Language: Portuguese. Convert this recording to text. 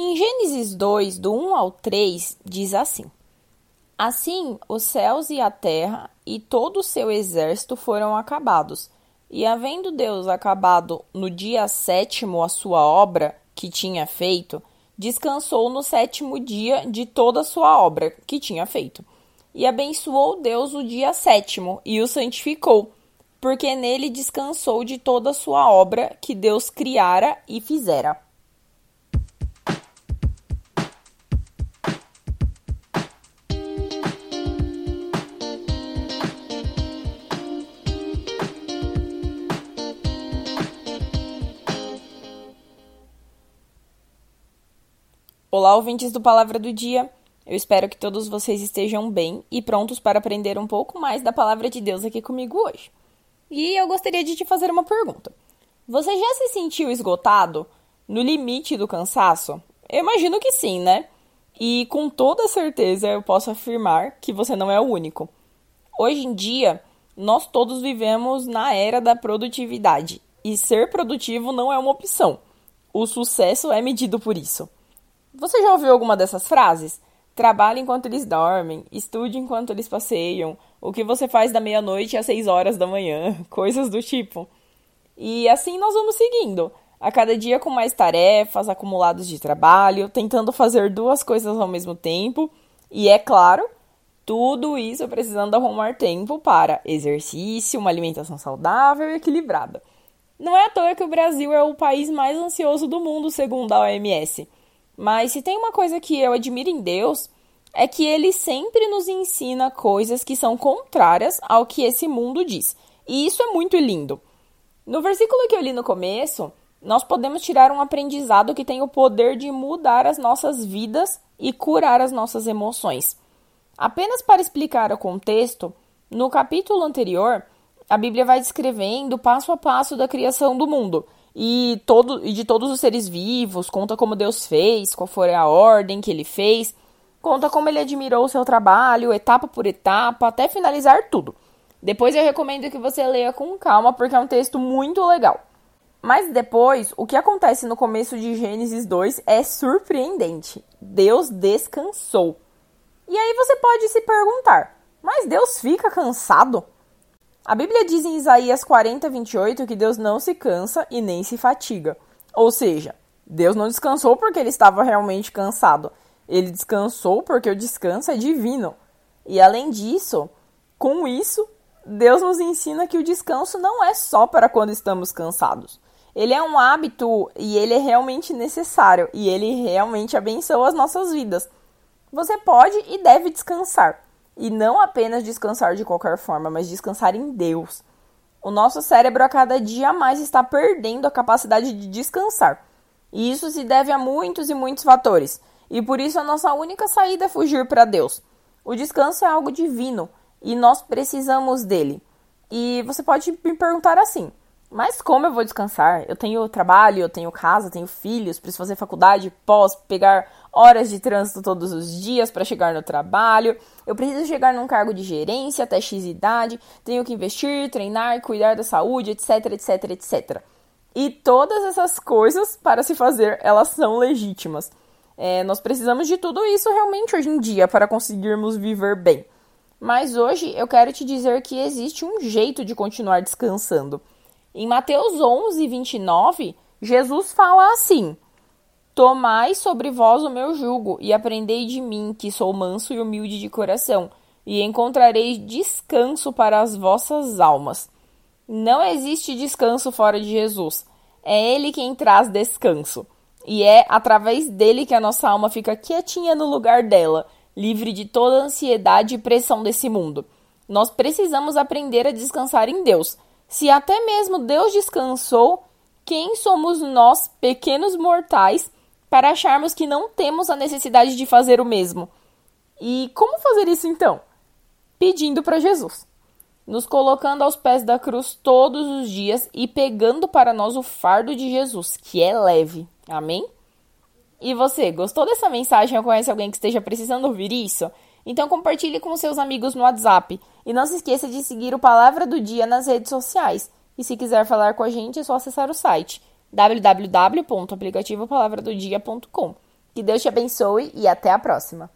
Em Gênesis 2, do 1 ao 3, diz assim: Assim os céus e a terra e todo o seu exército foram acabados. E havendo Deus acabado no dia sétimo a sua obra que tinha feito, descansou no sétimo dia de toda a sua obra que tinha feito. E abençoou Deus o dia sétimo e o santificou, porque nele descansou de toda a sua obra que Deus criara e fizera. Olá, ouvintes do Palavra do Dia. Eu espero que todos vocês estejam bem e prontos para aprender um pouco mais da palavra de Deus aqui comigo hoje. E eu gostaria de te fazer uma pergunta. Você já se sentiu esgotado? No limite do cansaço? Eu imagino que sim, né? E com toda certeza eu posso afirmar que você não é o único. Hoje em dia, nós todos vivemos na era da produtividade e ser produtivo não é uma opção. O sucesso é medido por isso. Você já ouviu alguma dessas frases? Trabalhe enquanto eles dormem, estude enquanto eles passeiam, o que você faz da meia-noite às seis horas da manhã, coisas do tipo. E assim nós vamos seguindo, a cada dia com mais tarefas, acumulados de trabalho, tentando fazer duas coisas ao mesmo tempo, e é claro, tudo isso precisando arrumar tempo para exercício, uma alimentação saudável e equilibrada. Não é à toa que o Brasil é o país mais ansioso do mundo, segundo a OMS. Mas se tem uma coisa que eu admiro em Deus, é que ele sempre nos ensina coisas que são contrárias ao que esse mundo diz. E isso é muito lindo. No versículo que eu li no começo, nós podemos tirar um aprendizado que tem o poder de mudar as nossas vidas e curar as nossas emoções. Apenas para explicar o contexto, no capítulo anterior, a Bíblia vai descrevendo passo a passo da criação do mundo e, todo, e de todos os seres vivos, conta como Deus fez, qual foi a ordem que ele fez, conta como ele admirou o seu trabalho, etapa por etapa, até finalizar tudo. Depois eu recomendo que você leia com calma, porque é um texto muito legal. Mas depois, o que acontece no começo de Gênesis 2 é surpreendente. Deus descansou. E aí você pode se perguntar: mas Deus fica cansado? A Bíblia diz em Isaías 40, 28 que Deus não se cansa e nem se fatiga. Ou seja, Deus não descansou porque ele estava realmente cansado. Ele descansou porque o descanso é divino. E além disso, com isso, Deus nos ensina que o descanso não é só para quando estamos cansados. Ele é um hábito e ele é realmente necessário e ele realmente abençoa as nossas vidas. Você pode e deve descansar. E não apenas descansar de qualquer forma, mas descansar em Deus. O nosso cérebro a cada dia mais está perdendo a capacidade de descansar. E isso se deve a muitos e muitos fatores. E por isso a nossa única saída é fugir para Deus. O descanso é algo divino e nós precisamos dele. E você pode me perguntar assim: mas como eu vou descansar? Eu tenho trabalho, eu tenho casa, tenho filhos, preciso fazer faculdade, posso pegar horas de trânsito todos os dias para chegar no trabalho. Eu preciso chegar num cargo de gerência até X idade, tenho que investir, treinar, cuidar da saúde, etc, etc, etc. E todas essas coisas para se fazer, elas são legítimas. É, nós precisamos de tudo isso realmente hoje em dia para conseguirmos viver bem. Mas hoje eu quero te dizer que existe um jeito de continuar descansando. Em Mateus 11, 29, Jesus fala assim: Tomai sobre vós o meu jugo e aprendei de mim, que sou manso e humilde de coração, e encontrareis descanso para as vossas almas. Não existe descanso fora de Jesus. É Ele quem traz descanso. E é através dele que a nossa alma fica quietinha no lugar dela, livre de toda ansiedade e pressão desse mundo. Nós precisamos aprender a descansar em Deus se até mesmo Deus descansou, quem somos nós, pequenos mortais, para acharmos que não temos a necessidade de fazer o mesmo? E como fazer isso então? Pedindo para Jesus, nos colocando aos pés da cruz todos os dias e pegando para nós o fardo de Jesus, que é leve. Amém? E você, gostou dessa mensagem ou conhece alguém que esteja precisando ouvir isso? Então compartilhe com seus amigos no WhatsApp. E não se esqueça de seguir o Palavra do Dia nas redes sociais. E se quiser falar com a gente, é só acessar o site www.aplicativopalavradodia.com. Que Deus te abençoe e até a próxima.